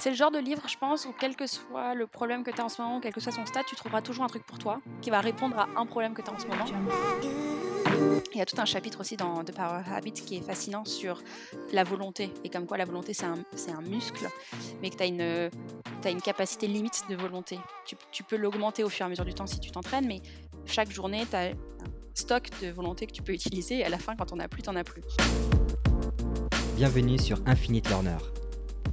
C'est le genre de livre, je pense, où quel que soit le problème que tu as en ce moment, quel que soit son stade, tu trouveras toujours un truc pour toi qui va répondre à un problème que tu as en ce moment. Il y a tout un chapitre aussi dans The Power Habit qui est fascinant sur la volonté et comme quoi la volonté c'est un, un, muscle, mais que tu as une, as une capacité limite de volonté. Tu, peux l'augmenter au fur et à mesure du temps si tu t'entraînes, mais chaque journée, tu as un stock de volonté que tu peux utiliser et à la fin, quand on n'a plus, tu n'en as plus. Bienvenue sur Infinite Learner,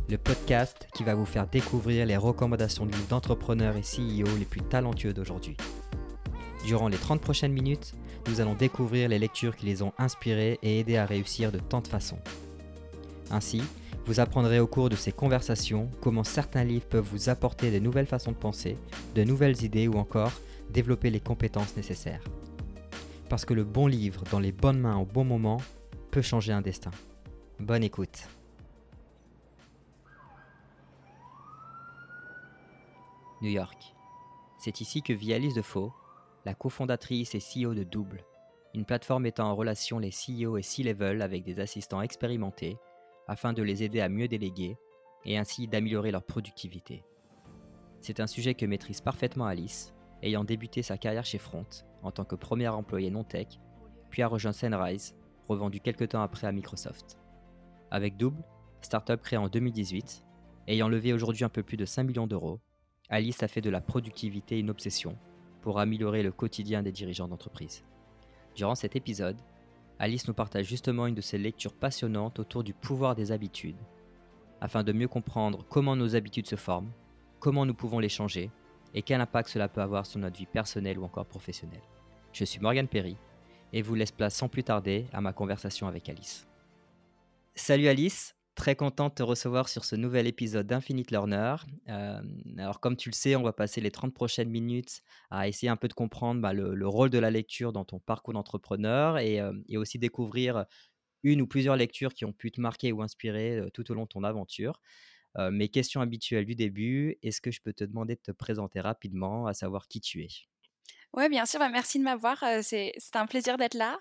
le podcast qui va vous faire découvrir les recommandations de livres d'entrepreneurs et CEO les plus talentueux d'aujourd'hui. Durant les 30 prochaines minutes, nous allons découvrir les lectures qui les ont inspirés et aidés à réussir de tant de façons. Ainsi, vous apprendrez au cours de ces conversations comment certains livres peuvent vous apporter de nouvelles façons de penser, de nouvelles idées ou encore développer les compétences nécessaires. Parce que le bon livre dans les bonnes mains au bon moment peut changer un destin. Bonne écoute. New York. C'est ici que vit Alice Defoe, la cofondatrice et CEO de Double, une plateforme mettant en relation les CEO et C-level avec des assistants expérimentés afin de les aider à mieux déléguer et ainsi d'améliorer leur productivité. C'est un sujet que maîtrise parfaitement Alice, ayant débuté sa carrière chez Front en tant que premier employé non-tech, puis a rejoint Sunrise, revendu quelques temps après à Microsoft. Avec Double, startup créée en 2018, ayant levé aujourd'hui un peu plus de 5 millions d'euros, Alice a fait de la productivité une obsession pour améliorer le quotidien des dirigeants d'entreprise. Durant cet épisode, Alice nous partage justement une de ses lectures passionnantes autour du pouvoir des habitudes, afin de mieux comprendre comment nos habitudes se forment, comment nous pouvons les changer et quel impact cela peut avoir sur notre vie personnelle ou encore professionnelle. Je suis Morgan Perry et vous laisse place sans plus tarder à ma conversation avec Alice. Salut Alice, très content de te recevoir sur ce nouvel épisode d'Infinite Learner. Euh, alors comme tu le sais, on va passer les 30 prochaines minutes à essayer un peu de comprendre bah, le, rôle de la lecture dans ton parcours d'entrepreneur et, euh, et, aussi découvrir une ou plusieurs lectures qui ont pu te marquer ou inspirer euh, tout au long de ton aventure. mes questions habituelles du début, est-ce que je peux te demander de te présenter rapidement, à savoir qui tu es? Oui, bien sûr, bah, merci de m'avoir. c'est un plaisir d'être là.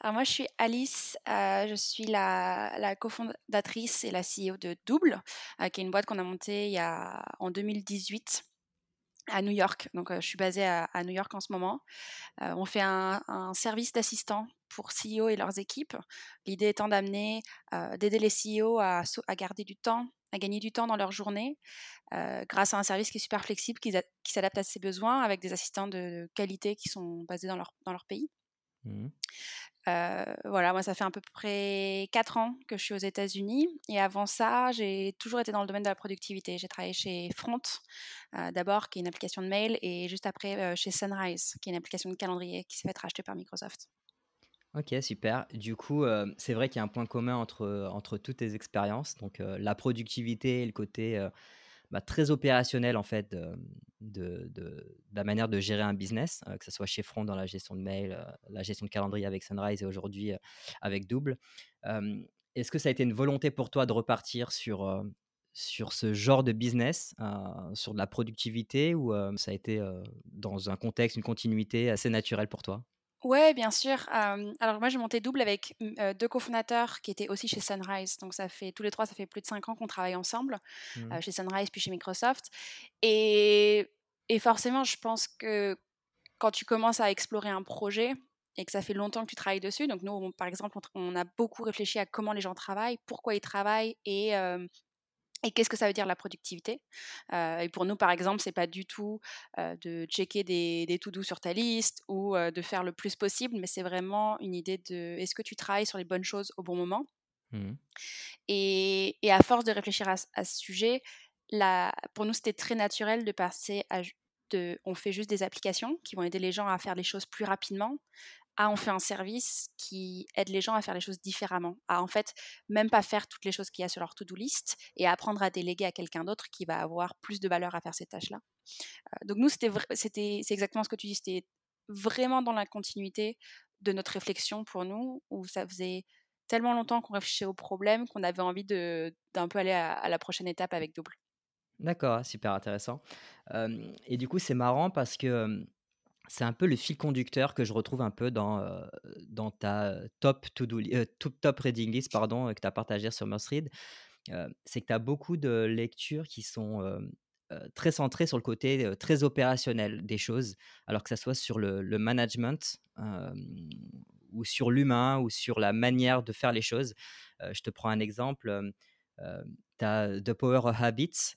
Alors moi, je suis Alice, je suis la, la cofondatrice et la CEO de Double, qui est une boîte qu'on a montée en 2018 à New York. Donc, je suis basée à, New York en ce moment. on fait un, service d'assistants pour CEO et leurs équipes. L'idée étant d'amener, d'aider les CEO à, à, garder du temps, à gagner du temps dans leur journée, grâce à un service qui est super flexible, qui, qui s'adapte à ses besoins, avec des assistants de qualité qui sont basés dans leur, dans leur pays. Mmh. voilà, moi ça fait à peu près 4 ans que je suis aux États-Unis et avant ça, j'ai toujours été dans le domaine de la productivité. J'ai travaillé chez Front d'abord, qui est une application de mail, et juste après chez Sunrise, qui est une application de calendrier qui s'est fait racheter par Microsoft. Ok, super. Du coup, c'est vrai qu'il y a un point commun entre, entre toutes tes expériences, donc la productivité et le côté bah, très opérationnel en fait de, de, la manière de gérer un business, que ce soit chez Front dans la gestion de mail, la gestion de calendrier avec Sunrise et aujourd'hui avec Double. Est-ce que ça a été une volonté pour toi de repartir sur, sur ce genre de business, sur de la productivité, ou ça a été dans un contexte, une continuité assez naturelle pour toi? Ouais, bien sûr. alors moi, j'ai monté double avec deux cofondateurs qui étaient aussi chez Sunrise. Donc ça fait tous les trois, ça fait plus de cinq ans qu'on travaille ensemble mmh. chez Sunrise puis chez Microsoft. Et, et forcément, je pense que quand tu commences à explorer un projet et que ça fait longtemps que tu travailles dessus, donc nous, par exemple, on, a beaucoup réfléchi à comment les gens travaillent, pourquoi ils travaillent et et qu'est-ce que ça veut dire la productivité? Et pour nous, par exemple, c'est pas du tout de checker des, des to-do sur ta liste ou de faire le plus possible, mais c'est vraiment une idée de est-ce que tu travailles sur les bonnes choses au bon moment? Mmh. Et, et, à force de réfléchir à, à ce sujet, la, pour nous, c'était très naturel de passer à de, on fait juste des applications qui vont aider les gens à faire les choses plus rapidement, ah, on fait un service qui aide les gens à faire les choses différemment, à en fait même pas faire toutes les choses qu'il y a sur leur to-do list et à apprendre à déléguer à quelqu'un d'autre qui va avoir plus de valeur à faire ces tâches-là. Donc nous, c'était, c'est exactement ce que tu dis, c'était vraiment dans la continuité de notre réflexion pour nous, où ça faisait tellement longtemps qu'on réfléchissait au problème qu'on avait envie d'un peu aller à, la prochaine étape avec Double. D'accord, super intéressant. et du coup, c'est marrant parce que c'est un peu le fil conducteur que je retrouve un peu dans, dans ta top, to -do top, reading list pardon, que tu as partagé sur Must c'est que tu as beaucoup de lectures qui sont, très centrées sur le côté, très opérationnel des choses, alors que ça soit sur le le management, ou sur l'humain ou sur la manière de faire les choses. je te prends un exemple, tu as The Power of Habits,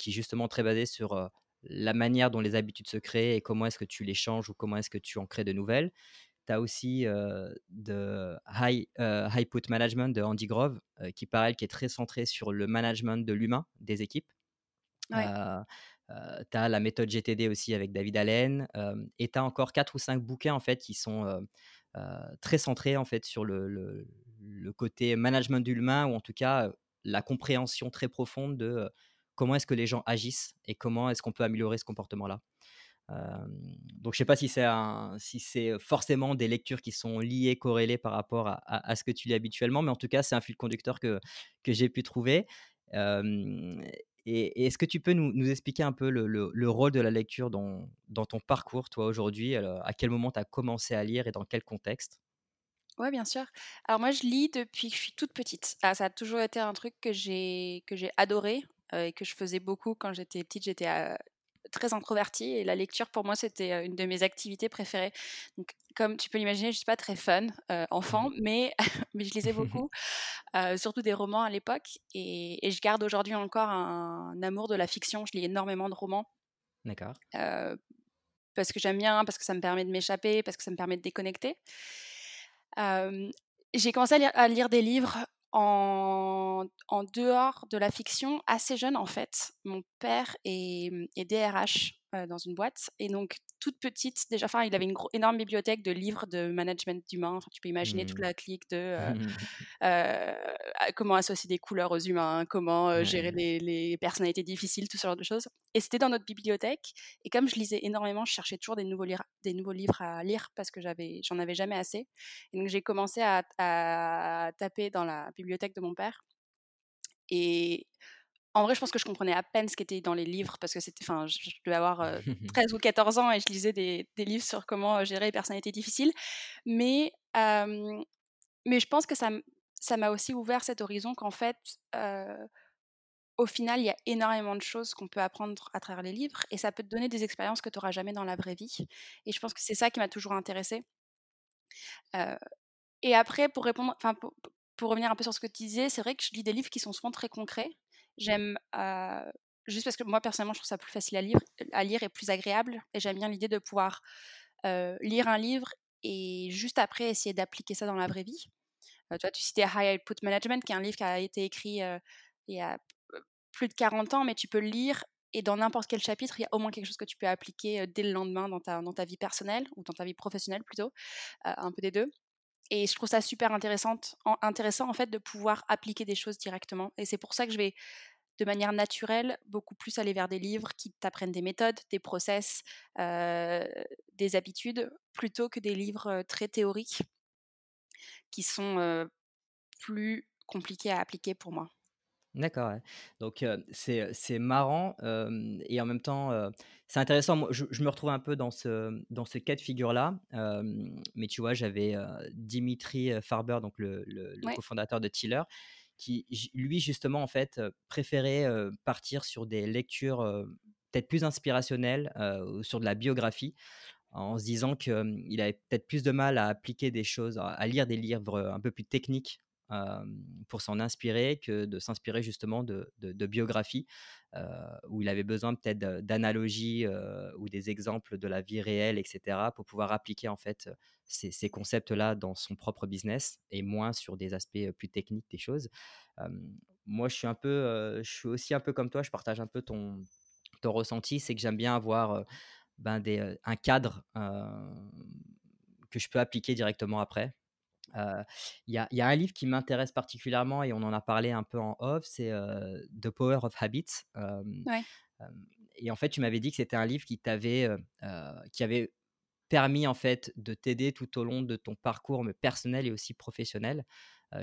qui est justement très basé sur, la manière dont les habitudes se créent et comment est-ce que tu les changes ou comment est-ce que tu en crées de nouvelles. Tu as aussi de High, High Put Management de Andy Grove, qui pareil, qui est très centré sur le management de l'humain, des équipes. tu as la méthode GTD aussi avec David Allen. et tu as encore quatre ou cinq bouquins en fait qui sont très centrés en fait sur le, le, le côté management de l'humain ou en tout cas la compréhension très profonde de comment est-ce que les gens agissent et comment est-ce qu'on peut améliorer ce comportement-là. donc, je ne sais pas si c'est, forcément des lectures qui sont liées, corrélées par rapport à, ce que tu lis habituellement, mais en tout cas, c'est un fil conducteur que, j'ai pu trouver. et, est-ce que tu peux nous, expliquer un peu le, le, rôle de la lecture dans, ton parcours, toi, aujourd'hui? À quel moment tu as commencé à lire et dans quel contexte? Ouais, bien sûr. Alors moi, je lis depuis que je suis toute petite. Ah, ça a toujours été un truc que j'ai adoré et que je faisais beaucoup quand j'étais petite. J'étais très introvertie et la lecture pour moi c'était une de mes activités préférées. Donc, comme tu peux l'imaginer, je suis pas très fun enfant, mmh mais mais je lisais beaucoup, surtout des romans à l'époque et, et, je garde aujourd'hui encore un, amour de la fiction. Je lis énormément de romans. D'accord. parce que j'aime bien, parce que ça me permet de m'échapper, parce que ça me permet de déconnecter. j'ai commencé à lire, des livres en, en, dehors de la fiction assez jeune en fait. Mon père est, est DRH dans une boîte et donc toute petite déjà. Enfin, il avait une énorme bibliothèque de livres de management d'humains. Enfin, tu peux imaginer toute mmh. la clique de euh, comment associer des couleurs aux humains, comment gérer les, les, personnalités difficiles, tout ce genre de choses. Et c'était dans notre bibliothèque. Et comme je lisais énormément, je cherchais toujours des nouveaux, des nouveaux livres à lire parce que j'avais, j'en avais jamais assez. Et donc j'ai commencé à, à taper dans la bibliothèque de mon père. Et en vrai, je pense que je comprenais à peine ce qui était dans les livres parce que c'était, enfin, je, devais avoir 13 ou 14 ans et je lisais des, livres sur comment gérer les personnalités difficiles. Mais, mais je pense que ça, ça m'a aussi ouvert cet horizon qu'en fait, au final, il y a énormément de choses qu'on peut apprendre à travers les livres et ça peut te donner des expériences que tu n'auras jamais dans la vraie vie. Et je pense que c'est ça qui m'a toujours intéressée. et après, pour répondre, enfin, pour, pour, revenir un peu sur ce que tu disais, c'est vrai que je lis des livres qui sont souvent très concrets. J'aime juste parce que moi personnellement, je trouve ça plus facile à lire, à lire et plus agréable. Et j'aime bien l'idée de pouvoir lire un livre et juste après essayer d'appliquer ça dans la vraie vie. vois, tu citais High Output Management, qui est un livre qui a été écrit il y a plus de 40 ans, mais tu peux le lire et dans n'importe quel chapitre, il y a au moins quelque chose que tu peux appliquer dès le lendemain dans ta, dans ta vie personnelle ou dans ta vie professionnelle plutôt, un peu des deux. Et je trouve ça super intéressant, en fait de pouvoir appliquer des choses directement. Et c'est pour ça que je vais de manière naturelle beaucoup plus aller vers des livres qui t'apprennent des méthodes, des process, euh, des habitudes, plutôt que des livres très théoriques qui sont plus compliqués à appliquer pour moi. D'accord, donc c'est marrant et en même temps c'est intéressant. Moi, je, me retrouve un peu dans ce, dans ce cas de figure-là, mais tu vois, j'avais Dimitri Farber, donc le, le, cofondateur de Tiller, qui lui justement en fait préférait partir sur des lectures peut-être plus inspirationnelles sur de la biographie en se disant qu'il avait peut-être plus de mal à appliquer des choses, à lire des livres un peu plus techniques pour s'en inspirer que de s'inspirer justement de, biographies où il avait besoin peut-être d'analogies ou des exemples de la vie réelle, etc., pour pouvoir appliquer en fait ces, concepts-là dans son propre business et moins sur des aspects plus techniques des choses. moi, je suis un peu, je suis aussi un peu comme toi, je partage un peu ton, ton ressenti, c'est que j'aime bien avoir ben des, un cadre que je peux appliquer directement après. Il y, a, un livre qui m'intéresse particulièrement et on en a parlé un peu en off, c'est The Power of Habits. et en fait, tu m'avais dit que c'était un livre qui t'avait, qui avait permis en fait de t'aider tout au long de ton parcours personnel et aussi professionnel.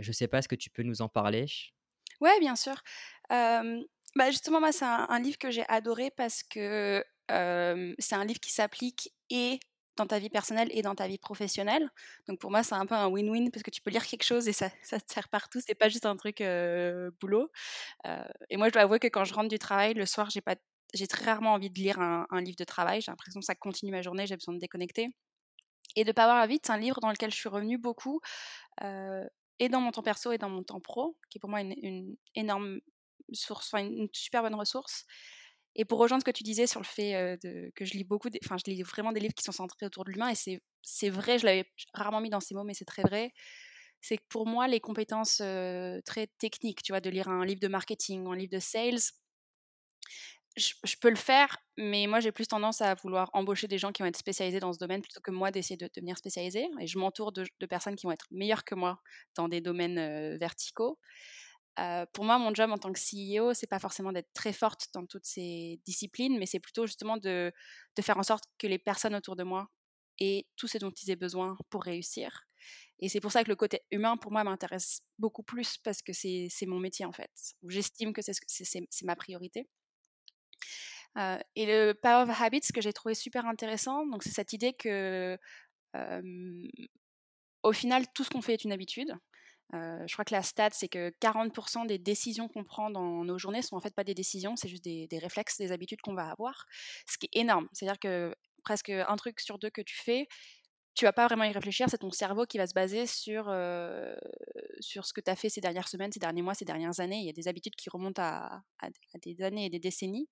je ne sais pas, est-ce que tu peux nous en parler? Ouais, bien sûr. bah justement, moi, c'est un, livre que j'ai adoré parce que c'est un livre qui s'applique et dans ta vie personnelle et dans ta vie professionnelle. Donc pour moi, c'est un peu un win-win parce que tu peux lire quelque chose et ça, te sert partout. C'est pas juste un truc boulot. et moi, je dois avouer que quand je rentre du travail, le soir, j'ai pas, j'ai très rarement envie de lire un, livre de travail. J'ai l'impression que ça continue ma journée. J'ai besoin de déconnecter. Et de pas avoir la vie, c'est un livre dans lequel je suis revenue beaucoup, et dans mon temps perso et dans mon temps pro, qui est pour moi une, une énorme source, enfin une super bonne ressource. Et pour rejoindre ce que tu disais sur le fait que je lis beaucoup, enfin, je lis vraiment des livres qui sont centrés autour de l'humain, et c'est vrai, je l'avais rarement mis dans ces mots, mais c'est très vrai. C'est que pour moi, les compétences très techniques, tu vois, de lire un livre de marketing ou un livre de sales, je, peux le faire, mais moi j'ai plus tendance à vouloir embaucher des gens qui vont être spécialisés dans ce domaine plutôt que moi d'essayer de devenir spécialisé. Et je m'entoure de, personnes qui vont être meilleures que moi dans des domaines verticaux pour moi, mon job en tant que CEO, c'est pas forcément d'être très forte dans toutes ces disciplines, mais c'est plutôt justement de, faire en sorte que les personnes autour de moi aient tout ce dont ils aient besoin pour réussir. Et c'est pour ça que le côté humain, pour moi, m'intéresse beaucoup plus parce que c'est mon métier en fait. J'estime que c'est ma priorité. et le Power of Habits, que j'ai trouvé super intéressant, donc c'est cette idée que, au final, tout ce qu'on fait est une habitude je crois que la stat, c'est que 40% des décisions qu'on prend dans nos journées sont en fait pas des décisions, c'est juste des, réflexes, des habitudes qu'on va avoir, ce qui est énorme. C'est-à-dire que presque un truc sur deux que tu fais, tu vas pas vraiment y réfléchir, c'est ton cerveau qui va se baser sur, sur ce que tu as fait ces dernières semaines, ces derniers mois, ces dernières années. Il y a des habitudes qui remontent à, des années et des décennies.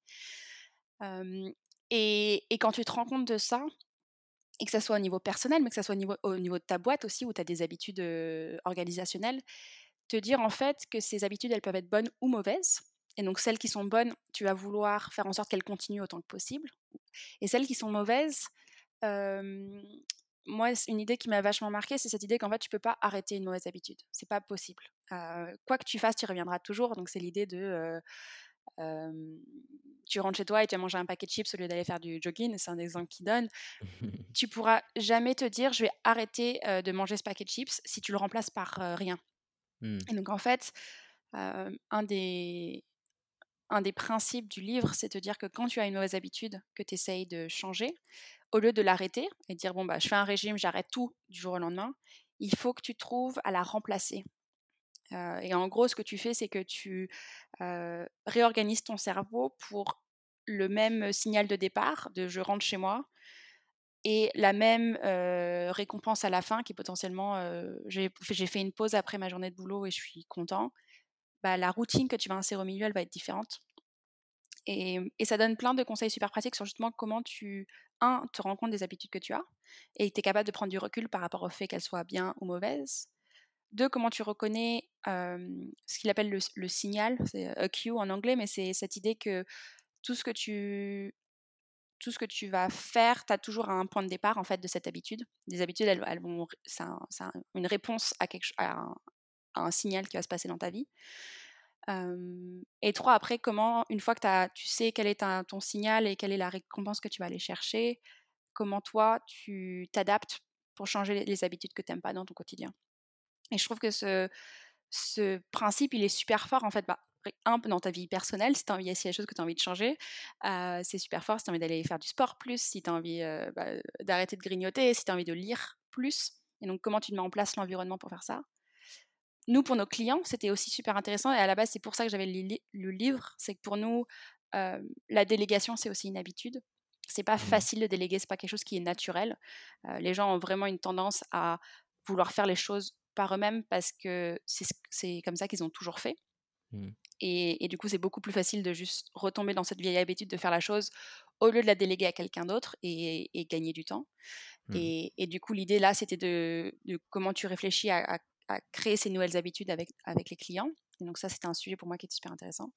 et, quand tu te rends compte de ça, et que ça soit au niveau personnel, mais que ça soit au niveau, au niveau de ta boîte aussi, où tu as des habitudes organisationnelles, te dire en fait que ces habitudes, elles peuvent être bonnes ou mauvaises. Et donc celles qui sont bonnes, tu vas vouloir faire en sorte qu'elles continuent autant que possible. Et celles qui sont mauvaises, moi, une idée qui m'a vachement marqué, c'est cette idée qu'en fait, tu peux pas arrêter une mauvaise habitude. C'est pas possible. quoi que tu fasses, tu reviendras toujours. Donc c'est l'idée de tu rentres chez toi et tu as mangé un paquet de chips au lieu d'aller faire du jogging, c'est un exemple qui donne. tu pourras jamais te dire je vais arrêter de manger ce paquet de chips si tu le remplaces par rien. Mmh. Et donc en fait, un, des, un des principes du livre, c'est de dire que quand tu as une mauvaise habitude que tu essayes de changer, au lieu de l'arrêter et de dire bon bah je fais un régime, j'arrête tout du jour au lendemain, il faut que tu trouves à la remplacer et en gros, ce que tu fais, c'est que tu réorganises ton cerveau pour le même signal de départ, de je rentre chez moi, et la même récompense à la fin, qui est potentiellement j'ai fait une pause après ma journée de boulot et je suis content. Bah, la routine que tu vas insérer au milieu, elle va être différente. Et, et, ça donne plein de conseils super pratiques sur justement comment tu, un, te rends compte des habitudes que tu as et tu es capable de prendre du recul par rapport au fait qu'elles soient bien ou mauvaises. Deux, comment tu reconnais ce qu'il appelle le, signal, c'est a cue en anglais, mais c'est cette idée que tout ce que tu, tout ce que tu vas faire, tu as toujours un point de départ en fait de cette habitude. Des habitudes, elles, vont, c'est une réponse à, quelque, à, un, signal qui va se passer dans ta vie. et trois, après, comment, une fois que tu sais quel est ton signal et quelle est la récompense que tu vas aller chercher, comment toi, tu t'adaptes pour changer les, les habitudes que tu n'aimes pas dans ton quotidien? Et je trouve que ce, ce principe, il est super fort en fait. Bah, un, dans ta vie personnelle, si tu as envie, s'il y a des choses que tu as envie de changer, c'est super fort. Si tu as envie d'aller faire du sport plus, si tu as envie bah, d'arrêter de grignoter, si tu as envie de lire plus. Et donc, comment tu mets en place l'environnement pour faire ça? Nous, pour nos clients, c'était aussi super intéressant. Et à la base, c'est pour ça que j'avais le livre. C'est que pour nous, la délégation, c'est aussi une habitude. C'est pas mmh facile de déléguer, c'est pas quelque chose qui est naturel. les gens ont vraiment une tendance à vouloir faire les choses par eux-mêmes parce que c'est comme ça qu'ils ont toujours fait. Mmh. Et, du coup, c'est beaucoup plus facile de juste retomber dans cette vieille habitude de faire la chose au lieu de la déléguer à quelqu'un d'autre et, gagner du temps. Mmh. Et, du coup, l'idée là, c'était de, comment tu réfléchis à, créer ces nouvelles habitudes avec, avec les clients. Et donc ça, c'était un sujet pour moi qui était super intéressant.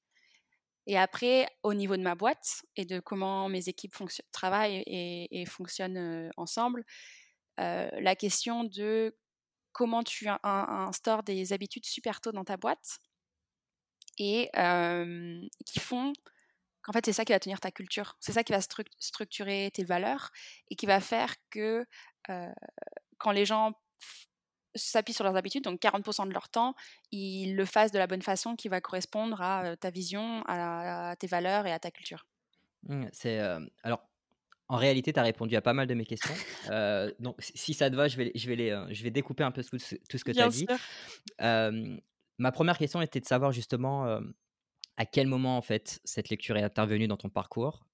Et après, au niveau de ma boîte et de comment mes équipes travaillent et, fonctionnent ensemble, la question de comment tu instaures des habitudes super tôt dans ta boîte et qui font qu'en fait c'est ça qui va tenir ta culture, c'est ça qui va structurer tes valeurs et qui va faire que quand les gens s'appuient sur leurs habitudes, donc 40% de leur temps, ils le fassent de la bonne façon qui va correspondre à ta vision, à, tes valeurs et à ta culture. Mmh, c'est alors en réalité, tu as répondu à pas mal de mes questions. donc, si ça te va, je vais, je vais, les, je vais découper un peu tout, ce que tu as dit. ma première question était de savoir justement à quel moment en fait cette lecture est intervenue dans ton parcours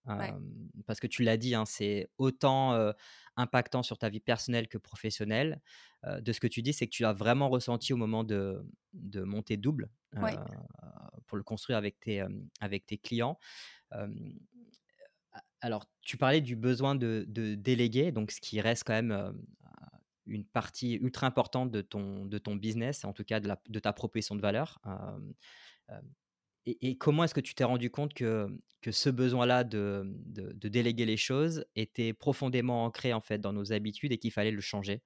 Parce que tu l'as dit, hein, c'est autant impactant sur ta vie personnelle que professionnelle. de ce que tu dis, c'est que tu l'as vraiment ressenti au moment de, de monter double pour le construire avec tes, avec tes clients. Alors, tu parlais du besoin de, déléguer, donc ce qui reste quand même une partie ultra importante de ton, de ton business, en tout cas de, ta proposition de valeur. Et, comment est-ce que tu t'es rendu compte que, que ce besoin-là de, de, déléguer les choses était profondément ancré en fait dans nos habitudes et qu'il fallait le changer?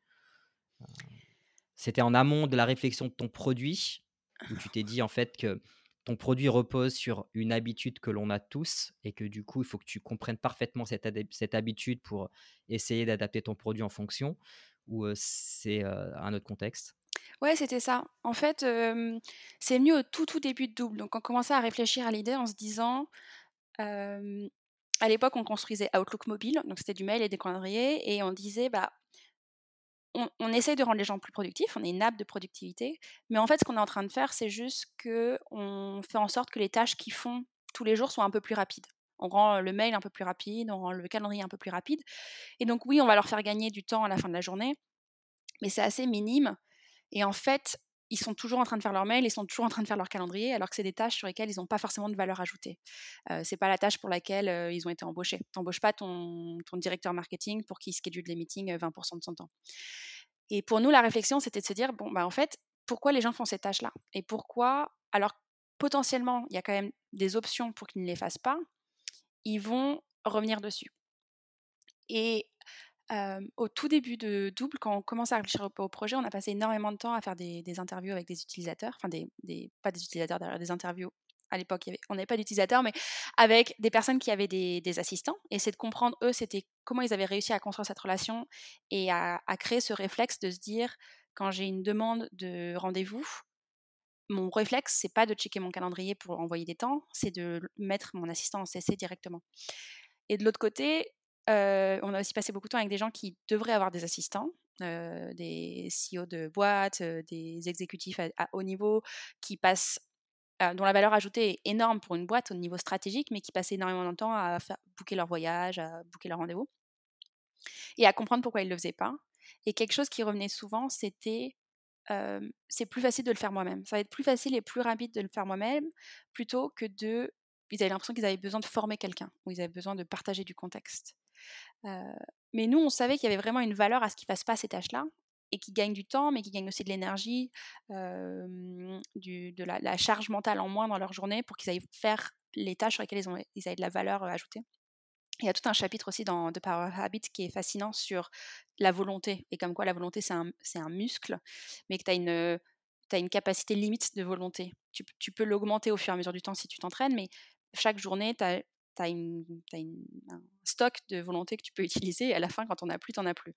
C'était en amont de la réflexion de ton produit où tu t'es dit en fait que ton produit repose sur une habitude que l'on a tous et que du coup il faut que tu comprennes parfaitement cette, cette habitude pour essayer d'adapter ton produit en fonction ou c'est un autre contexte? Ouais, c'était ça. En fait, c'est venu au tout, tout début de Double. Donc on commençait à réfléchir à l'idée en se disant, à l'époque, on construisait Outlook mobile, donc c'était du mail et des calendriers et on disait: «Bah, on essaye de rendre les gens plus productifs, on est une app de productivité, mais en fait, ce qu'on est en train de faire, c'est juste qu'on fait en sorte que les tâches qu'ils font tous les jours soient un peu plus rapides. On rend, le mail un peu plus rapide, on rend le calendrier un peu plus rapide et donc oui, on va leur faire gagner du temps à la fin de la journée, mais c'est assez minime et en fait, ils sont toujours en train de faire leur mail, ils sont toujours en train de faire leur calendrier, alors que c'est des tâches sur lesquelles ils n'ont pas forcément de valeur ajoutée. Euh, c'est pas la tâche pour laquelle euh, ils ont été embauchés. Tu n'embauches pas ton, directeur marketing pour qu'il schedule les meetings 20% euh, de son temps. Et pour nous, la réflexion, c'était de se dire, bon, bah, en fait, pourquoi les gens font ces tâches-là? Et pourquoi, alors potentiellement, il y a quand même des options pour qu'ils ne les fassent pas, ils vont revenir dessus. Au tout début de Double, quand on commence à réfléchir au, projet, on a passé énormément de temps à faire des, interviews avec des utilisateurs, enfin pas des utilisateurs derrière des interviews. À l'époque, on n'avait pas d'utilisateurs, mais avec des personnes qui avaient des, assistants. Et c'est de comprendre, eux, c'était comment ils avaient réussi à construire cette relation et à, créer ce réflexe de se dire, quand j'ai une demande de rendez-vous, mon réflexe, c'est pas de checker mon calendrier pour envoyer des temps, c'est de mettre mon assistant en CC directement. Et de l'autre côté, on a aussi passé beaucoup de temps avec des gens qui devraient avoir des assistants, des CEO de boîtes, des exécutifs à, haut niveau qui passent dont la valeur ajoutée est énorme pour une boîte au niveau stratégique, mais qui passent énormément de temps à faire booker leur voyage, à booker leur rendez-vous, et à comprendre pourquoi ils ne le faisaient pas. Et quelque chose qui revenait souvent, c'était c'est plus facile de le faire moi-même. Ça va être plus facile et plus rapide de le faire moi-même plutôt que de. Ils avaient l'impression qu'ils avaient besoin de former quelqu'un ou ils avaient besoin de partager du contexte mais nous, on savait qu'il y avait vraiment une valeur à ce qu'ils fassent pas ces tâches-là et qu'ils gagnent du temps, mais qu'ils gagnent aussi de l'énergie, de la, charge mentale en moins dans leur journée pour qu'ils aillent faire les tâches sur lesquelles ils, ont, ils de la valeur ajoutée. Il y a tout un chapitre aussi dans The Power Habit qui est fascinant sur la volonté et comme quoi la volonté c'est un, un, muscle, mais que tu as une, as une capacité limite de volonté. Tu, tu peux l'augmenter au fur et à mesure du temps si tu t'entraînes, mais chaque journée, tu as tu as, un stock de volonté que tu peux utiliser et à la fin, quand on n'a plus, tu n'en as plus.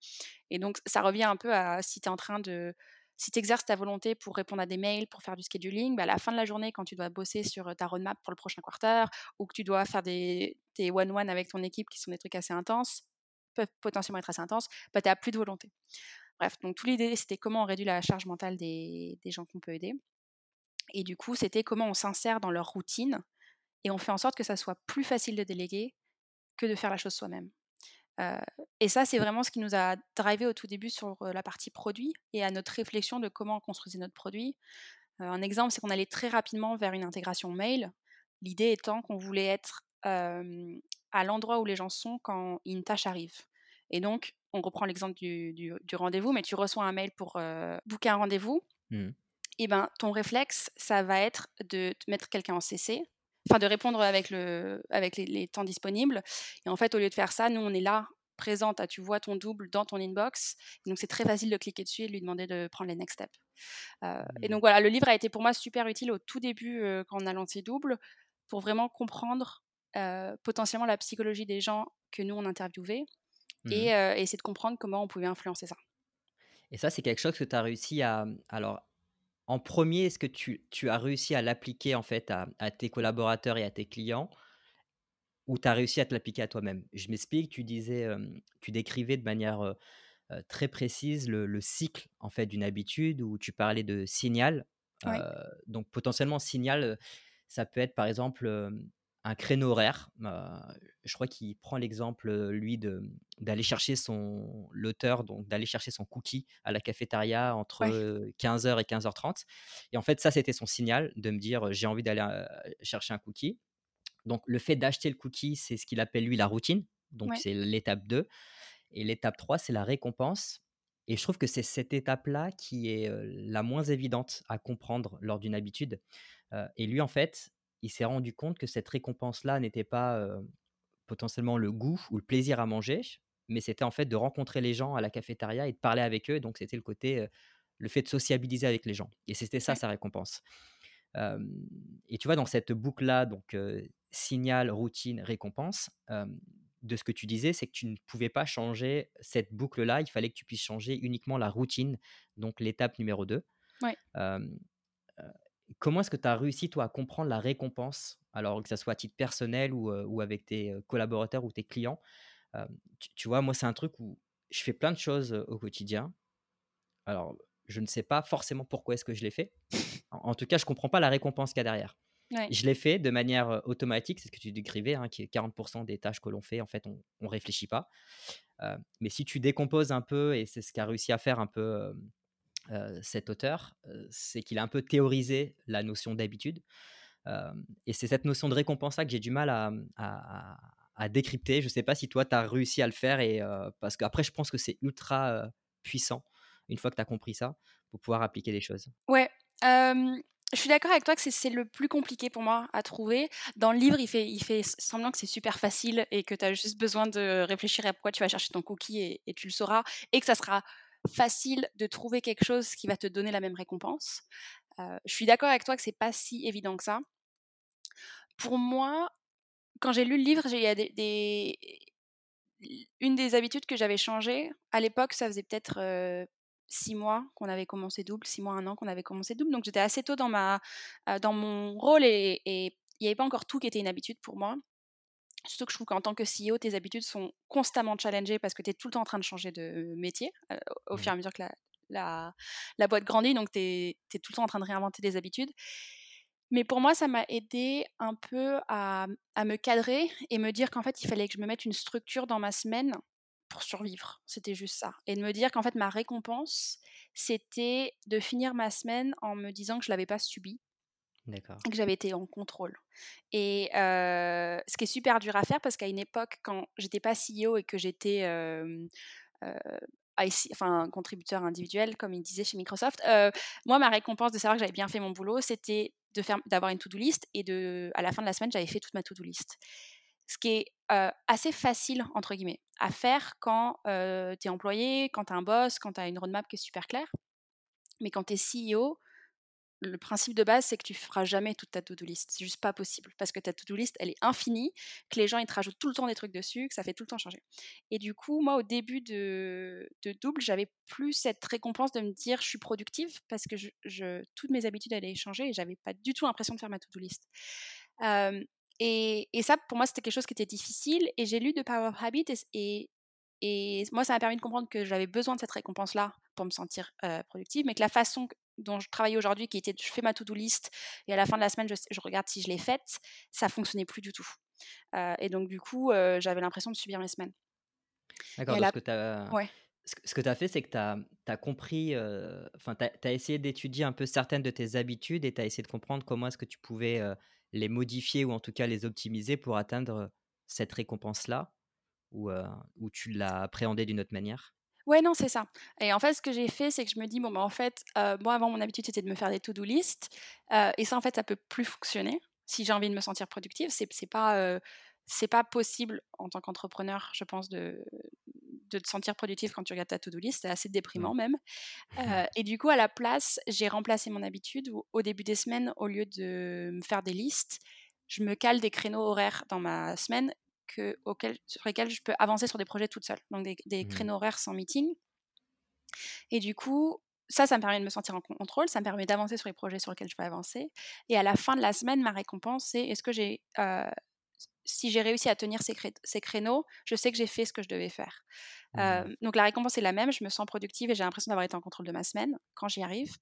Et donc, ça revient un peu à si tu en train de. Si tu exerces ta volonté pour répondre à des mails, pour faire du scheduling, bah à la fin de la journée, quand tu dois bosser sur ta roadmap pour le prochain quarter ou que tu dois faire des, tes one-one avec ton équipe qui sont des trucs assez intenses, peuvent potentiellement être assez intenses, bah, tu n'as plus de volonté. Bref, donc toute l'idée, c'était comment on réduit la charge mentale des, des gens qu'on peut aider. Et du coup, c'était comment on s'insère dans leur routine et on fait en sorte que ça soit plus facile de déléguer que de faire la chose soi-même. et ça, c'est vraiment ce qui nous a drivé au tout début sur la partie produit et à notre réflexion de comment construire notre produit. un exemple, c'est qu'on allait très rapidement vers une intégration mail. L'idée étant qu'on voulait être à l'endroit où les gens sont quand une tâche arrive. Et donc, on reprend l'exemple du, rendez-vous, mais tu reçois un mail pour booker un rendez-vous. Mmh. Et ben, ton réflexe, ça va être de te mettre quelqu'un en CC, enfin de répondre avec, le, avec les, temps disponibles. Et en fait, au lieu de faire ça, nous, on est là, présente, tu vois ton double dans ton inbox. donc, c'est très facile de cliquer dessus et de lui demander de prendre les next steps. Euh, et mmh. donc, voilà, le livre a été pour moi super utile au tout début euh, quand on a lancé Double pour vraiment comprendre euh, potentiellement la psychologie des gens que nous, on interviewait et, mmh. essayer de comprendre comment on pouvait influencer ça. Et ça, c'est quelque chose que tu as réussi à, alors, en premier, est-ce que tu, as réussi à l'appliquer en fait à, tes collaborateurs et à tes clients? Ou tu as réussi à te l'appliquer à toi-même? Je m'explique, tu disais, tu décrivais de manière, très précise le le cycle, en fait, d'une habitude où tu parlais de signal. Donc potentiellement signal, ça peut être par exemple, un créneau horaire. Je crois qu'il prend l'exemple, lui de d'aller chercher son l'auteur donc d'aller chercher son cookie à la cafétéria entre, Ouais. heu, 15:00 et 15:30 et en fait ça, c'était son signal de me dire, «J'ai envie d'aller, chercher un cookie». Donc le fait d'acheter le cookie, c'est ce qu'il appelle lui la routine, donc Ouais. c'est l'étape 2 et l'étape 3, c'est la récompense et je trouve que c'est cette étape-là qui est, la moins évidente à comprendre lors d'une habitude, et lui, en fait, il s'est rendu compte que cette récompense-là n'était pas, potentiellement le goût ou le plaisir à manger, mais c'était en fait de rencontrer les gens à la cafétéria et de parler avec eux, donc c'était le côté, le fait de sociabiliser avec les gens et c'était ça sa récompense. Et tu vois, dans cette boucle-là, donc signal, routine, récompense, de ce que tu disais, c'est que tu ne pouvais pas changer cette boucle-là. Il fallait que tu puisses changer uniquement la routine, donc l'étape numéro 2. Ouais. Comment est-ce que tu as réussi, toi, à comprendre la récompense? Alors que ça soit à titre personnel ou avec tes, collaborateurs ou tes clients? Tu tu vois, moi, c'est un truc où je fais plein de choses, au quotidien. Alors, je ne sais pas forcément pourquoi est-ce que je les fais. En en tout cas, je comprends pas la récompense qu'il y a derrière. Ouais. Je l'ai fait de manière, automatique, c'est ce que tu décrivais, hein, qui est 40 des tâches que l'on fait, en fait, on on réfléchit pas. Mais si tu décomposes un peu et c'est ce qu'a réussi à faire un peu, cet auteur, heu, c'est qu'il a un peu théorisé la notion d'habitude. Hem et c'est cette notion de récompense-là que j'ai du mal à, mmh, décrypter. Je sais pas si toi, tu as réussi à le faire et parce qu'après je pense que c'est ultra, puissant, une fois que tu as compris ça, pour pouvoir appliquer les choses. Ouais, je suis d'accord avec toi que c'est le plus compliqué pour moi à trouver. Dans le livre, il fait il fait semblant que c'est super facile et que tu as juste besoin de réfléchir à pourquoi tu vas chercher ton cookie et tu le sauras et que ça sera facile de trouver quelque chose qui va te donner la même récompense. Heu, je suis d'accord avec toi que c'est pas si évident que ça. Pour moi, quand j'ai lu le livre, il y a des une des habitudes que j'avais changées, à l'époque, ça faisait peut-être, heu, 6 mois qu'on avait commencé Double, 6 mois, 1 an qu'on avait commencé Double, donc j'étais assez tôt dans ma heu, dans mon rôle et il y avait pas encore tout qui était une habitude pour moi. Surtout que je trouve qu'en tant que CEO, tes habitudes sont constamment challengées parce que tu es tout le temps en train de changer de métier, au fur et à mesure que la la la boîte grandit, donc tu es tout le temps en train de réinventer des habitudes. Mais pour moi, ça m'a aidé un peu à, à me cadrer et me dire qu'en fait, il fallait que je me mette une structure dans ma semaine pour survivre. C'était juste ça et de me dire qu'en fait, ma récompense, c'était de finir ma semaine en me disant que je l'avais pas subie. Que j'avais été en contrôle et ce qui est super dur à faire parce qu'à une époque, quand j'étais pas CEO et que j'étais, enfin contributeur individuel comme il disait chez Microsoft, moi ma récompense de savoir que j'avais bien fait mon boulot, c'était d'avoir une to do list et de à la fin de la semaine, j'avais fait toute ma to do list. Ce qui est, assez «facile» entre guillemets à faire quand, tu es employé, quand tu as un boss, quand tu as une roadmap qui est super claire. Mais quand tu es CEO, le principe de base, c'est que tu feras jamais toute ta to do list. C'est juste pas possible parce que ta to do list, elle est infinie, que les gens, ils te rajoutent tout le temps des trucs dessus, que ça fait tout le temps changer. Et du coup, moi, au début de Double, j'avais plus cette récompense de me dire: «Je suis productive» parce que toutes mes habitudes allaient changer et j'avais pas du tout l'impression de faire ma to do list. Et ça, pour moi, c'était quelque chose qui était difficile et j'ai lu The Power of Habit et moi, ça m'a permis de comprendre que j'avais besoin de cette récompense-là pour me sentir, productive, mais que la façon dont je travaillais aujourd'hui, qui était je fais ma to do list et à la fin de la semaine, je regarde si je l'ai faite, ça fonctionnait plus du tout. Heu et donc du coup, heu, j'avais l'impression de subir mes semaines. D'accord, à donc la ce que tu as ouais. ce que ce que tu as fait, c'est que tu as compris, heu, enfin, tu as essayé d'étudier un peu certaines de tes habitudes et tu as essayé de comprendre comment est-ce que tu pouvais, les modifier ou en tout cas les optimiser pour atteindre, cette récompense-là? Ou, ou tu l'as appréhendé d'une autre manière? Ouais, non, c'est ça et en fait, ce que j'ai fait, c'est que je me dis: «Bon, bah, en fait, heu, moi, avant, mon habitude, c'était de me faire des to do list, heu et ça, en fait, ça peut plus fonctionner. Si j'ai envie de me sentir productive, c'est pas, c'est pas possible en tant qu'entrepreneur, je pense, de de te sentir productif quand tu regardes ta to do list, c'est assez Mmh. déprimant même, et du coup, à la place, j'ai remplacé mon habitude où, au début des semaines, au lieu de me faire des listes, je me cale des créneaux horaires dans ma semaine que sur lesquels je peux avancer sur des projets toute seule, donc des des Mmh. créneaux horaires sans meeting et du coup, ça, ça me permet de me sentir en contrôle, ça me permet d'avancer sur les projets sur lesquels je peux avancer et à la fin de la semaine, ma récompense, c'est est-ce que j'ai, heu, si j'ai réussi à tenir ces, ces, créneaux, je sais que j'ai fait ce que je devais faire. Mmh. donc la récompense est la même, je me sens productive et j'ai l'impression d'avoir été en contrôle de ma semaine quand j'y arrive.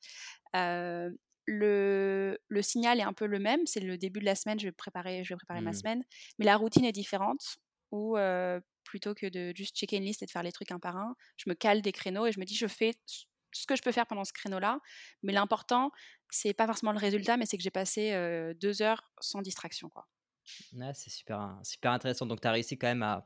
Le, le, signal est un peu le même, c'est le début de la semaine, je vais préparer, je vais préparer ma Mmh. semaine, mais la routine est différente où plutôt que de juste checker une liste et de faire les trucs un par un, je me cale des créneaux et je me dis je fais ce que je peux faire pendant ce créneau-là, mais l'important c'est pas forcément le résultat, mais c'est que j'ai passé deux heures sans distraction. Quoi. c'est super, super intéressant. Donc, tu as réussi quand même à,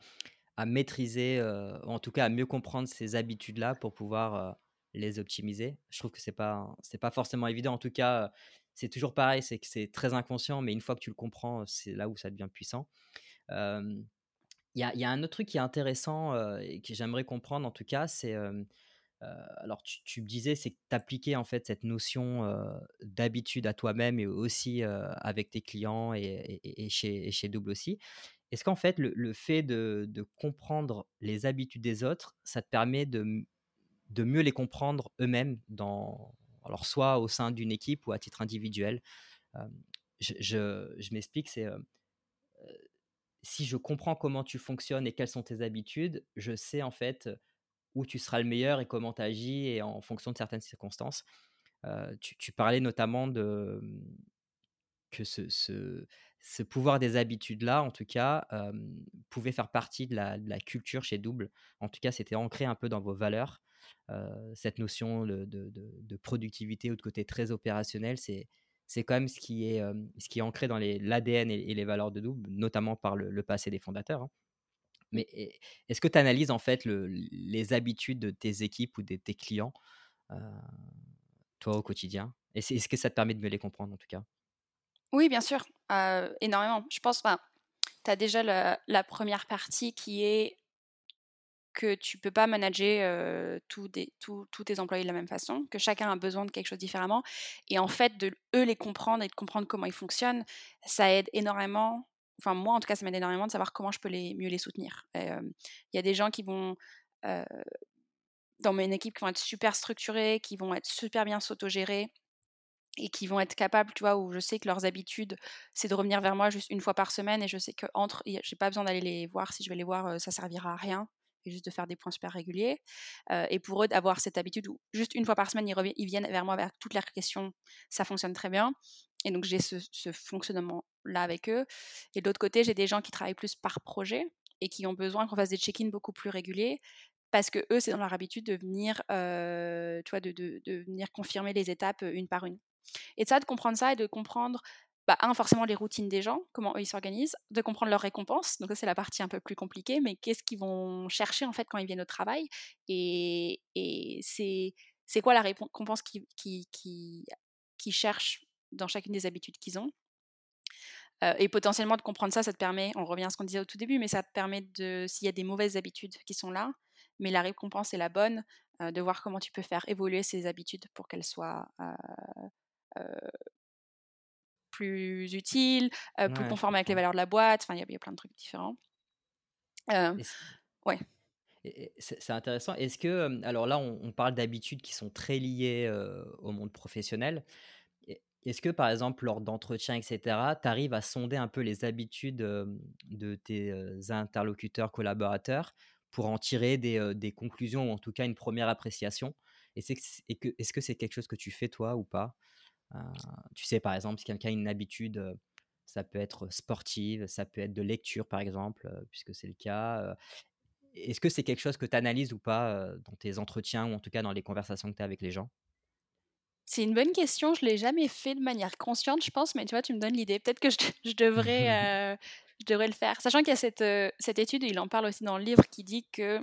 à maîtriser, euh, en tout cas à mieux comprendre ces habitudes-là pour pouvoir les optimiser. Je trouve que c'est pas pas forcément évident. En tout cas, c'est toujours pareil, c'est que c'est très inconscient, mais une fois que tu le comprends, c'est là où ça devient puissant. Il y, a, y, a, un autre truc qui est intéressant euh, et que j'aimerais comprendre en tout cas, c'est alors tu, me disais, c'est que en fait cette notion d'habitude à toi-même et aussi avec tes clients et, et, chez, et, chez, Double aussi. Est-ce qu'en fait, le, fait de, comprendre les habitudes des autres, ça te permet de, de mieux les comprendre eux-mêmes, dans, alors soit au sein d'une équipe ou à titre individuel Je, m'explique, c'est si je comprends comment tu fonctionnes et quelles sont tes habitudes, je sais en fait où tu seras le meilleur et comment tu agis et en fonction de certaines circonstances. tu, parlais notamment de que ce, pouvoir des habitudes-là, en tout cas, pouvait faire partie de la, culture chez Double. En tout cas, c'était ancré un peu dans vos valeurs. Cette notion de, de, productivité ou de côté très opérationnel, c'est, c'est quand même ce qui est, ce qui est ancré dans l'ADN et, les valeurs de Double, notamment par le, passé des fondateurs. Hein. Mais est-ce que tu analyses en fait le, les habitudes de tes équipes ou de tes clients, toi, au quotidien? Est-ce que ça te permet de mieux les comprendre en tout cas? Oui, bien sûr, énormément. Je pense, que tu as déjà la, première partie qui est que tu peux pas manager tous tes employés de la même façon, que chacun a besoin de quelque chose différemment. Et en fait, de eux les comprendre et de comprendre comment ils fonctionnent, ça aide énormément. Enfin, moi, en tout cas, ça m'aide énormément de savoir comment je peux les, mieux les soutenir. Il y a des gens qui vont, dans mon équipe, qui vont être super structurés, qui vont être super bien s'autogérer et qui vont être capables, tu vois, où je sais que leurs habitudes, c'est de revenir vers moi juste une fois par semaine et je sais que entre, j'ai pas besoin d'aller les voir. Si je vais les voir, ça servira à rien. Et juste de faire des points super réguliers. et pour eux, d'avoir cette habitude où juste une fois par semaine, ils, viennent vers moi avec toutes leurs questions, ça fonctionne très bien. Et donc, j'ai ce, fonctionnement-là avec eux. Et de l'autre côté, j'ai des gens qui travaillent plus par projet et qui ont besoin qu'on fasse des check-ins beaucoup plus réguliers parce que eux, c'est dans leur habitude de venir, tu vois, de, de, de, venir confirmer les étapes une par une. Et ça, de comprendre ça et de comprendre, bah, forcément les routines des gens, comment ils s'organisent, de comprendre leurs récompenses. Donc ça, c'est la partie un peu plus compliquée, mais qu'est-ce qu'ils vont chercher en fait quand ils viennent au travail? Et, c'est, quoi la récompense qu'ils qui, cherchent dans chacune des habitudes qu'ils ont? Et potentiellement de comprendre ça, ça te permet, on revient à ce qu'on disait au tout début, mais ça te permet de, s'il y a des mauvaises habitudes qui sont là, mais la récompense est la bonne, de voir comment tu peux faire évoluer ces habitudes pour qu'elles soient plus utile, plus conforme avec les valeurs de la boîte. Enfin, il y, a plein de trucs différents. ouais. C'est intéressant. Est-ce que, alors là, on, parle d'habitudes qui sont très liées au monde professionnel. Est-ce que, par exemple, lors d'entretiens, etc., tu arrives à sonder un peu les habitudes de tes interlocuteurs, collaborateurs, pour en tirer des, des, conclusions ou en tout cas une première appréciation? Est-ce que c'est quelque chose que tu fais toi ou pas? Tu sais, par exemple, si quelqu'un a une habitude, ça peut être sportive, ça peut être de lecture, par exemple, puisque c'est le cas. Est-ce que c'est quelque chose que tu analyses ou pas dans tes entretiens ou en tout cas dans les conversations que tu as avec les gens? C'est une bonne question. Je l'ai jamais fait de manière consciente, je pense, mais tu vois, tu me donnes l'idée. Peut-être que je, devrais, je devrais le faire. Sachant qu'il y a cette, cette étude, il en parle aussi dans le livre, qui dit que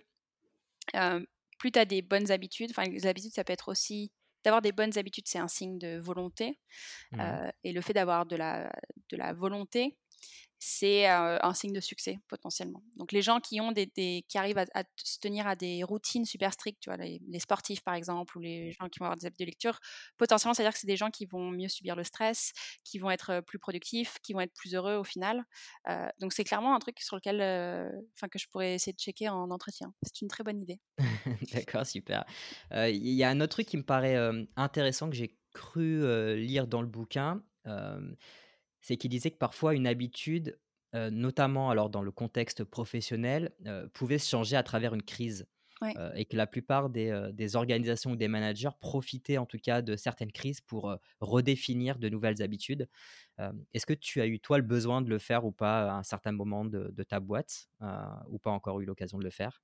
plus tu as des bonnes habitudes, enfin, les habitudes, ça peut être aussi d'avoir des bonnes habitudes, c'est un signe de volonté. Mmh et le fait d'avoir de la, de la volonté, c'est un signe de succès potentiellement. Donc les gens qui ont des, qui arrivent à, se tenir à des routines super strictes, tu vois, les, sportifs par exemple, ou les gens qui vont avoir des habitudes de lecture, potentiellement c'est à dire que c'est des gens qui vont mieux subir le stress, qui vont être plus productifs, qui vont être plus heureux au final. donc c'est clairement un truc sur lequel, enfin que je pourrais essayer de checker en entretien. C'est une très bonne idée. D'accord, super. Il y a un autre truc qui me paraît intéressant que j'ai cru lire dans le bouquin c'est qu'il disait que parfois une habitude, notamment alors dans le contexte professionnel, pouvait se changer à travers une crise, Ouais. et que la plupart des, organisations ou des managers profitaient en tout cas de certaines crises pour, redéfinir de nouvelles habitudes. Est-ce que tu as eu toi le besoin de le faire ou pas à un certain moment de de ta boîte, ou pas encore eu l'occasion de le faire?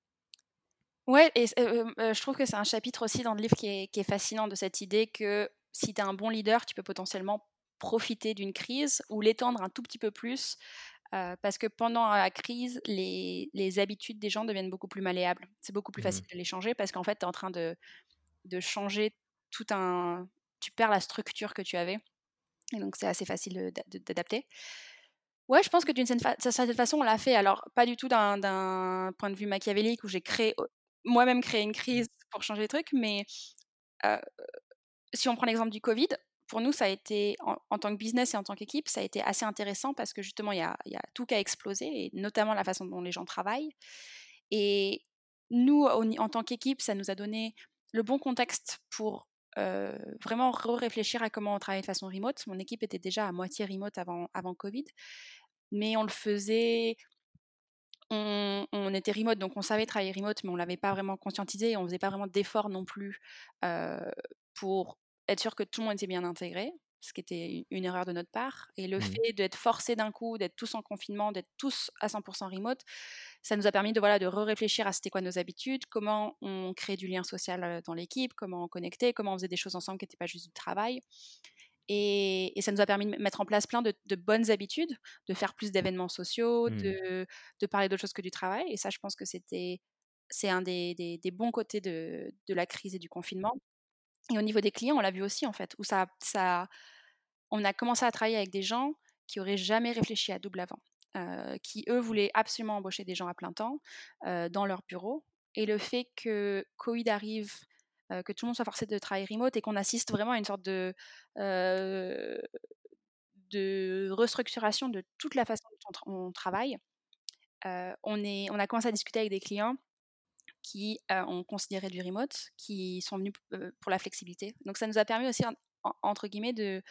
Ouais et je trouve que c'est un chapitre aussi dans le livre qui est qui est fascinant de cette idée que si tu es un bon leader, tu peux potentiellement profiter d'une crise ou l'étendre un tout petit peu plus, parce que pendant la crise, les les habitudes des gens deviennent beaucoup plus malléables. C'est beaucoup plus Mmh facile de les changer parce qu'en fait, tu es en train de de changer tout un tu perds la structure que tu avais et donc c'est assez facile, d'adapter. Ouais, je pense que d'une certaine fa certaine façon, on l'a fait. Alors, pas du tout d'un point de vue machiavélique où j'ai créé au moi-même créé une crise pour changer les trucs, mais si on prend l'exemple du covid, pour nous, ça a été en tant que business et en tant qu'équipe, ça a été assez intéressant parce que justement, il y a tout qui a explosé et notamment la façon dont les gens travaillent et nous, en tant qu'équipe, ça nous a donné le bon contexte pour, heu, vraiment re-réfléchir à comment on travaille de façon remote. Mon équipe était déjà à moitié remote avant covid, mais on le faisait on était remote, donc on savait travailler remote, mais on l'avait pas vraiment conscientisé on faisait pas vraiment d'efforts non plus, heu, pour être sûr que tout le monde était bien intégré, ce qui était une erreur de notre part et le Mmh. fait d'être forcés d'un coup, d'être tous en confinement, d'être tous à 100% remote, ça nous a permis de, voilà, de re-réfléchir à c'était quoi nos habitudes, comment on crée du lien social, dans l'équipe, comment on connectait, comment on faisait des choses ensemble qui étaient pas juste du travail et et ça nous a permis de mettre en place plein de de bonnes habitudes, de faire plus d'événements sociaux, Mmh. de de parler d'autre chose que du travail et ça, je pense que c'était c'est un des des des bons côtés de de la crise et du confinement et au niveau des clients, on l'a vu aussi, en fait, où ça ça on a commencé à travailler avec des gens qui auraient jamais réfléchi à double avant, heu, qui, eux, voulaient absolument embaucher des gens à plein temps, heu, dans leur bureau. Et le fait que covid arrive, heu, que tout le monde soit forcé de travailler remote et qu'on assiste vraiment à une sorte de, de restructuration de toute la façon dont on tra on travaille, on est on a commencé à discuter avec des clients qui, ont considéré du remote, qui sont venus pour la flexibilité. Donc ça nous a permis aussi en en entre guillemets de,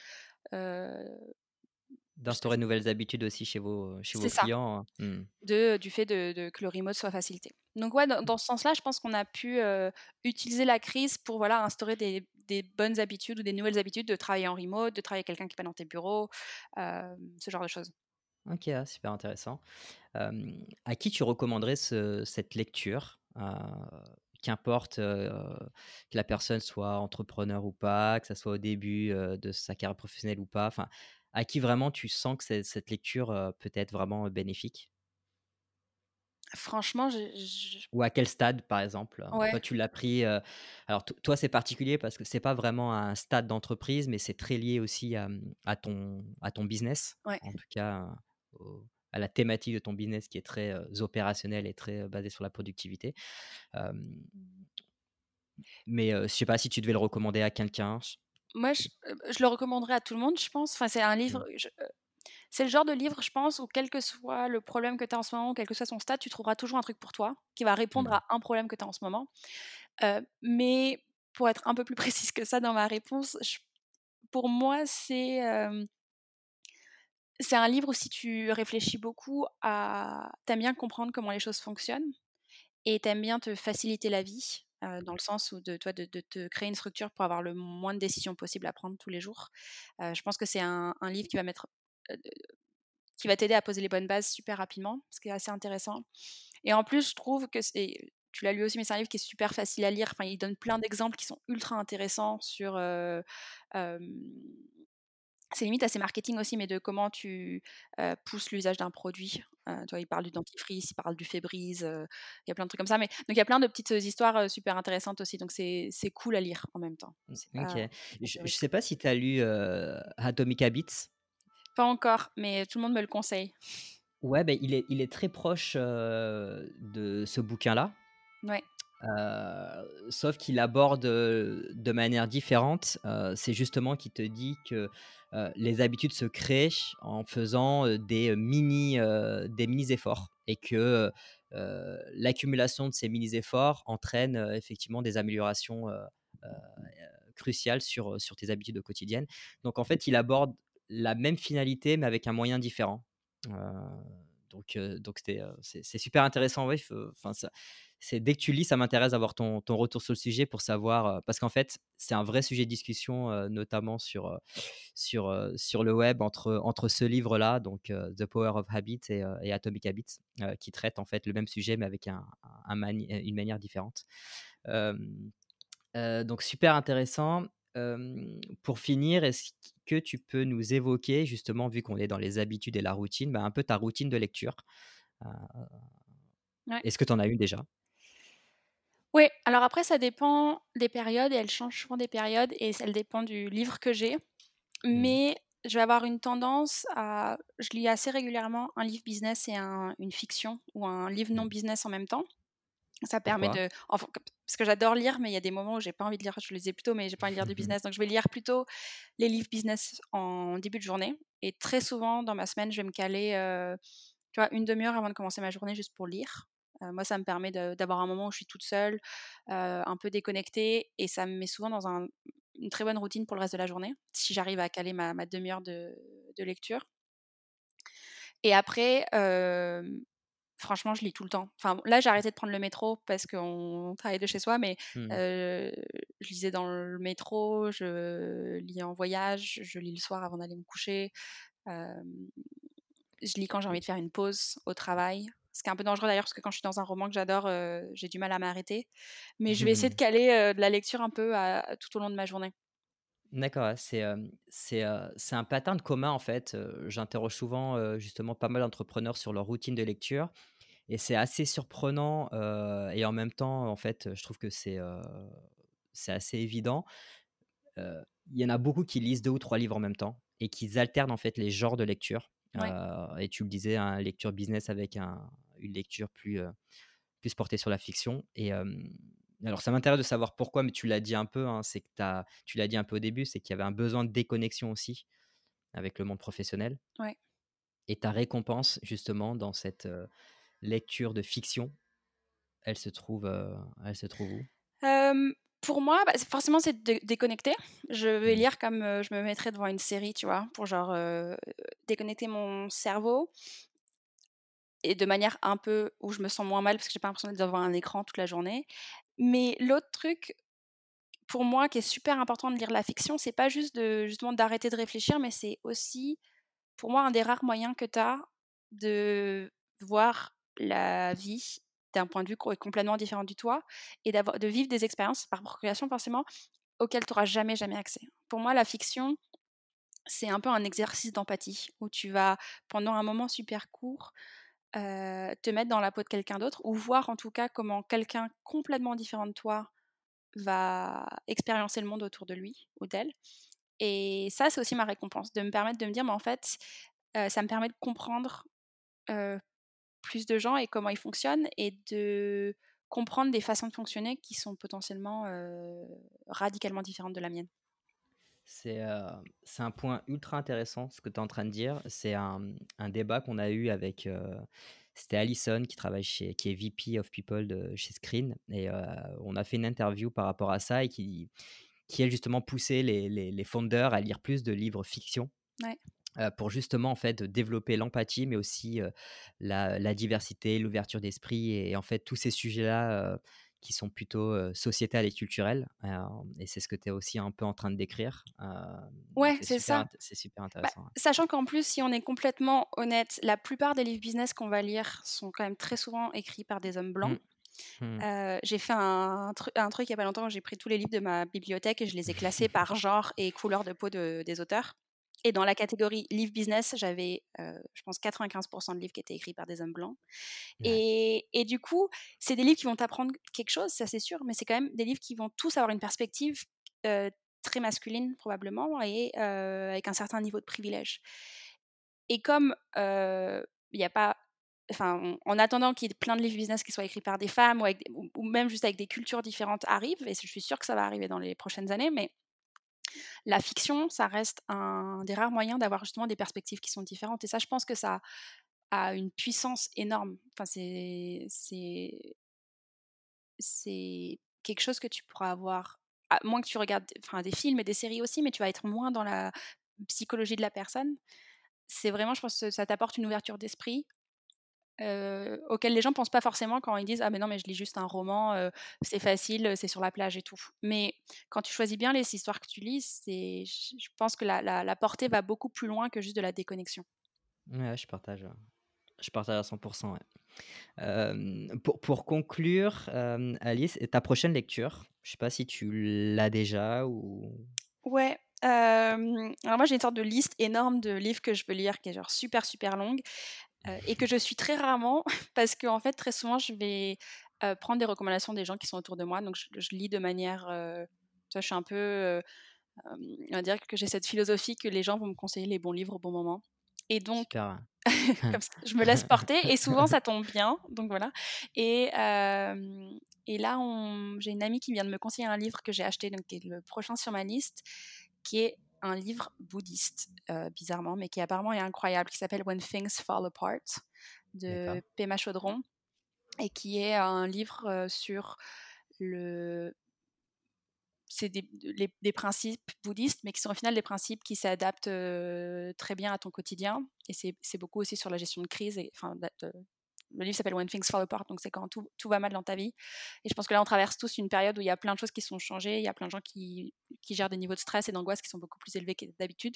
D'instaurer de nouvelles habitudes aussi chez vos, chez vos clients, mmh. de du fait de de que le remote soit facilité. Donc ouais, dans dans ce sens-là, je pense qu'on a pu, utiliser la crise pour, voilà, instaurer des des bonnes habitudes ou des nouvelles habitudes de travailler en remote, de travailler avec quelqu'un qui est pas dans tes bureaux, ce genre de choses. OK, ah super intéressant. À qui tu recommanderais ce cette lecture? Heu, qu'importe, heu, que la personne soit entrepreneur ou pas, que ça soit au début, heu, de sa carrière professionnelle ou pas, enfin, à qui vraiment tu sens que cette lecture, peut être vraiment, bénéfique? Franchement, je je Ou à quel stade, par exemple? Ouais, toi, tu l'as pris, alors to toi, c'est particulier parce que c'est pas vraiment un stade d'entreprise, mais c'est très lié aussi à, à ton à ton business. ouais. En tout cas, au à la thématique de ton business qui est très, heu, opérationnelle et très, heu, basée sur la productivité. Mais, je sais pas si tu devais le recommander à quelqu'un? Moi, je, le recommanderais à tout le monde, je pense. Enfin, c'est un mmh, livre, je c'est le genre de livre, je pense, où quel que soit le problème que tu as en ce moment, quel que soit son stade, tu trouveras toujours un truc pour toi, qui va répondre mmh, à un problème que tu as en ce moment. Mais pour être un peu plus précise que ça dans ma réponse, je pour moi, c'est, c'est un livre où si tu réfléchis beaucoup à tu aimes bien comprendre comment les choses fonctionnent et tu aimes bien te faciliter la vie, dans le sens où de toi de te créer une structure pour avoir le moins de décisions possibles à prendre tous les jours. Je pense que c'est un livre qui va mettre, va t'aider à poser les bonnes bases super rapidement, ce qui est assez intéressant et en plus, je trouve que tu l'as lu aussi, mais c'est un livre qui est super facile à lire. Enfin, il donne plein d'exemples qui sont ultra intéressants sur, c'est limite assez marketing aussi, mais de comment tu, pousses l'usage d'un produit. Tu vois, il parle du dentifrice, il parle du heu, il y a plein de trucs comme ça, mais donc il y a plein de petites, histoires, super intéressantes aussi, donc c'est c'est cool à lire en même temps. Mmh, OK. pas Je catégorie. sais pas si tu as lu, Atomic Habits? Pas encore, mais tout le monde me le conseille. Ouais, beh, il est il est très proche, de ce bouquin-là. Ouais. Sauf qu'il aborde, de manière différente. C'est justement qu'il te dit que, les habitudes se créent en faisant, des, mini, des mini efforts et que, l'accumulation de ces mini efforts entraîne, effectivement des améliorations, cruciales sur, sur tes habitudes quotidiennes. Donc en fait, il aborde la même finalité, mais avec un moyen différent. Donc donc c'est super intéressant. Oui, enfin ça c'est dès que tu lis, ça m'intéresse d'avoir ton, ton, retour sur le sujet pour savoir, parce qu'en fait, c'est un vrai sujet de discussion, notamment sur, sur, sur le web entre, entre ce livre-là, donc The Power of Habit et, Atomic Habits, qui traite en fait le même sujet mais avec un, une manière différente. donc super intéressant. pour finir, est-ce que tu peux nous évoquer, justement, vu qu'on est dans les habitudes et la routine, bah, un peu ta routine de lecture Est-ce que tu en as une déjà? Oui, alors après ça dépend des périodes et elle change souvent des périodes et elle dépend du livre que j'ai. Mmh. Mais je vais avoir une tendance à je lis assez régulièrement un livre business et une fiction ou un livre non mmh. business en même temps. Ça permet de parce que j'adore lire mais il y a des moments où j'ai pas envie de lire, je lisais plutôt mais j'ai pas envie de lire du business donc je vais lire plutôt les livres business en début de journée et très souvent dans ma semaine, je vais me caler tu vois une demi-heure avant de commencer ma journée juste pour lire moi, ça me permet d'avoir un moment où je suis toute seule, un peu déconnectée, et ça me met souvent dans une très bonne routine pour le reste de la journée, si j'arrive à caler ma, demi-heure de, lecture. Et après, franchement, je lis tout le temps. Enfin, là, j'ai arrêté de prendre le métro parce qu'on travaille de chez soi, mais mmh. je lisais dans le métro, je lis en voyage, je lis le soir avant d'aller me coucher. je lis quand j'ai envie de faire une pause au travail. Ce qui est un peu dangereux d'ailleurs, parce que quand je suis dans un roman que j'adore, j'ai du mal à m'arrêter. Mais je vais essayer de caler de la lecture un peu tout au long de ma journée. D'accord, c'est c'est un pattern commun en fait. J'interroge souvent justement pas mal d'entrepreneurs sur leur routine de lecture. Et c'est assez surprenant et en même temps, en fait, je trouve que c'est c'est assez évident. Il y en a beaucoup qui lisent deux ou trois livres en même temps et qui alternent en fait les genres de lecture. et tu le disais, un lecture business avec un, une lecture plus, plus portée sur la fiction. Et alors, ça m'intéresse de savoir pourquoi, mais tu l'as dit un peu, hein, c'est que as, tu l'as dit un peu au début, c'est qu'il y avait un besoin de déconnexion aussi avec le monde professionnel. Ouais. Et ta récompense, justement, dans cette lecture de fiction, elle se trouve, elle se trouve où? Pour moi, bah, forcément, c'est de déconnecter. Je vais mmh. lire comme je me mettrais devant une série, tu vois, pour genre déconnecter mon cerveau et de manière un peu où je me sens moins mal parce que j'ai pas l'impression d'être devant un écran toute la journée. Mais l'autre truc, pour moi, qui est super important de lire la fiction, c'est pas juste de justement d'arrêter de réfléchir, mais c'est aussi, pour moi, un des rares moyens que tu as de voir la vie d'un point de vue complètement différent du toi et de vivre des expériences par procuration forcément auxquelles tu n'auras jamais jamais accès. Pour moi, la fiction, c'est un peu un exercice d'empathie où tu vas pendant un moment super court te mettre dans la peau de quelqu'un d'autre ou voir en tout cas comment quelqu'un complètement différent de toi va expériencer le monde autour de lui ou d'elle. Et ça, c'est aussi ma récompense, de me permettre de me dire, mais en fait, ça me permet de comprendre plus de gens et comment ils fonctionnent et de comprendre des façons de fonctionner qui sont potentiellement radicalement différentes de la mienne. C'est un point ultra intéressant ce que tu es en train de dire. C'est un, un débat qu'on a eu avec. c'était Alison qui travaille chez, qui est VP of People de, chez Screen. Et on a fait une interview par rapport à ça et qui, qui a justement poussé les, les, les founders à lire plus de livres fiction. pour justement en fait développer l'empathie mais aussi la, la, diversité l'ouverture d'esprit et, en fait tous ces sujets là qui sont plutôt sociétales et culturelles. et c'est ce que tu es aussi un peu en train de décrire. ouais, c'est ça. C'est super bah, intéressant. Sachant qu'en plus, si on est complètement honnête, la plupart des livres business qu'on va lire sont quand même très souvent écrits par des hommes blancs. Mmh. Mmh. j'ai fait un, un, truc il y a pas longtemps, j'ai pris tous les livres de ma bibliothèque et je les ai classés par genre et couleur de peau de, des auteurs. Et dans la catégorie livre business, j'avais, je pense, 95% de livres qui étaient écrits par des hommes blancs. Et, et, du coup, c'est des livres qui vont t'apprendre quelque chose, ça c'est sûr, mais c'est quand même des livres qui vont tous avoir une perspective très masculine probablement et avec un certain niveau de privilège. Et comme il n'y a pas Enfin, en attendant qu'il y ait plein de livres business qui soient écrits par des femmes ou, avec, ou, même juste avec des cultures différentes arrivent, et je suis sûre que ça va arriver dans les prochaines années, mais la fiction, ça reste un des rares moyens d'avoir justement des perspectives qui sont différentes. Et ça, je pense que ça a une puissance énorme. Enfin, c'est, quelque chose que tu pourras avoir, à moins que tu regardes enfin, des films et des séries aussi, mais tu vas être moins dans la psychologie de la personne. C'est vraiment, je pense que ça t'apporte une ouverture d'esprit auxquelles les gens pensent pas forcément quand ils disent ah mais non mais je lis juste un roman, c'est facile, c'est sur la plage et tout. Mais quand tu choisis bien les histoires que tu lis, c'est, je pense que la, la, portée va beaucoup plus loin que juste de la déconnexion. Ouais, je partage, je partage à 100%. pour, pour, conclure, Alice, ta prochaine lecture, je sais pas si tu l'as déjà ou. Ouais, alors moi j'ai une sorte de liste énorme de livres que je veux lire qui est genre super super longue et que je suis très rarement parce qu'en en fait très souvent je vais prendre des recommandations des gens qui sont autour de moi. Donc je, lis de manière tu vois, je suis un peu on va dire que j'ai cette philosophie que les gens vont me conseiller les bons livres au bon moment. Et donc je me laisse porter et souvent ça tombe bien. Donc voilà. Et et là j'ai une amie qui vient de me conseiller un livre que j'ai acheté donc qui est le prochain sur ma liste qui est un livre bouddhiste, euh, bizarrement, mais qui apparemment est incroyable, qui s'appelle When Things Fall Apart de Pema Chaudron, et qui est un livre euh, sur le c'est des, des, principes bouddhistes, mais qui sont au final des principes qui s'adaptent euh, très bien à ton quotidien. Et c'est beaucoup aussi sur la gestion de crise, et, enfin, le livre s'appelle When Things Fall Apart, donc c'est quand tout, va mal dans ta vie. Et je pense que là, on traverse tous une période où il y a plein de choses qui sont changées, il y a plein de gens qui, qui gèrent des niveaux de stress et d'angoisse qui sont beaucoup plus élevés que d'habitude.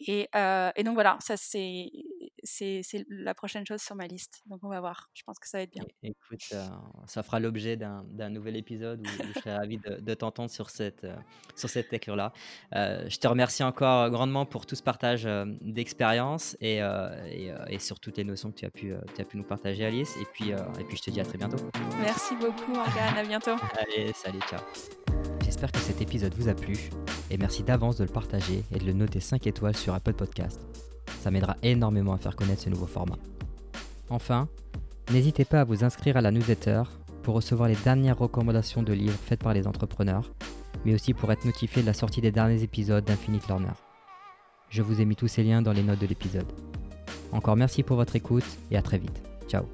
Et, euh, et, donc voilà, ça c'est la prochaine chose sur ma liste. Donc on va voir, je pense que ça va être bien. Écoute, euh, ça fera l'objet d'un nouvel épisode où, je serai ravi de, de t'entendre sur cette, euh, sur cette lecture-là. je te remercie encore grandement pour tout ce partage d'expérience et, et, et, sur toutes les notions que tu as pu, tu as pu nous partager. Alice. Et puis, euh, et puis je te dis à très bientôt. Merci beaucoup, Morgane. À bientôt. Allez, salut, ciao. J'espère que cet épisode vous a plu et merci d'avance de le partager et de le noter 5 étoiles sur Apple Podcast. Ça m'aidera énormément à faire connaître ce nouveau format. Enfin, n'hésitez pas à vous inscrire à la newsletter pour recevoir les dernières recommandations de livres faites par les entrepreneurs, mais aussi pour être notifié de la sortie des derniers épisodes d'Infinite Learner. Je vous ai mis tous ces liens dans les notes de l'épisode. Encore merci pour votre écoute et à très vite. Ciao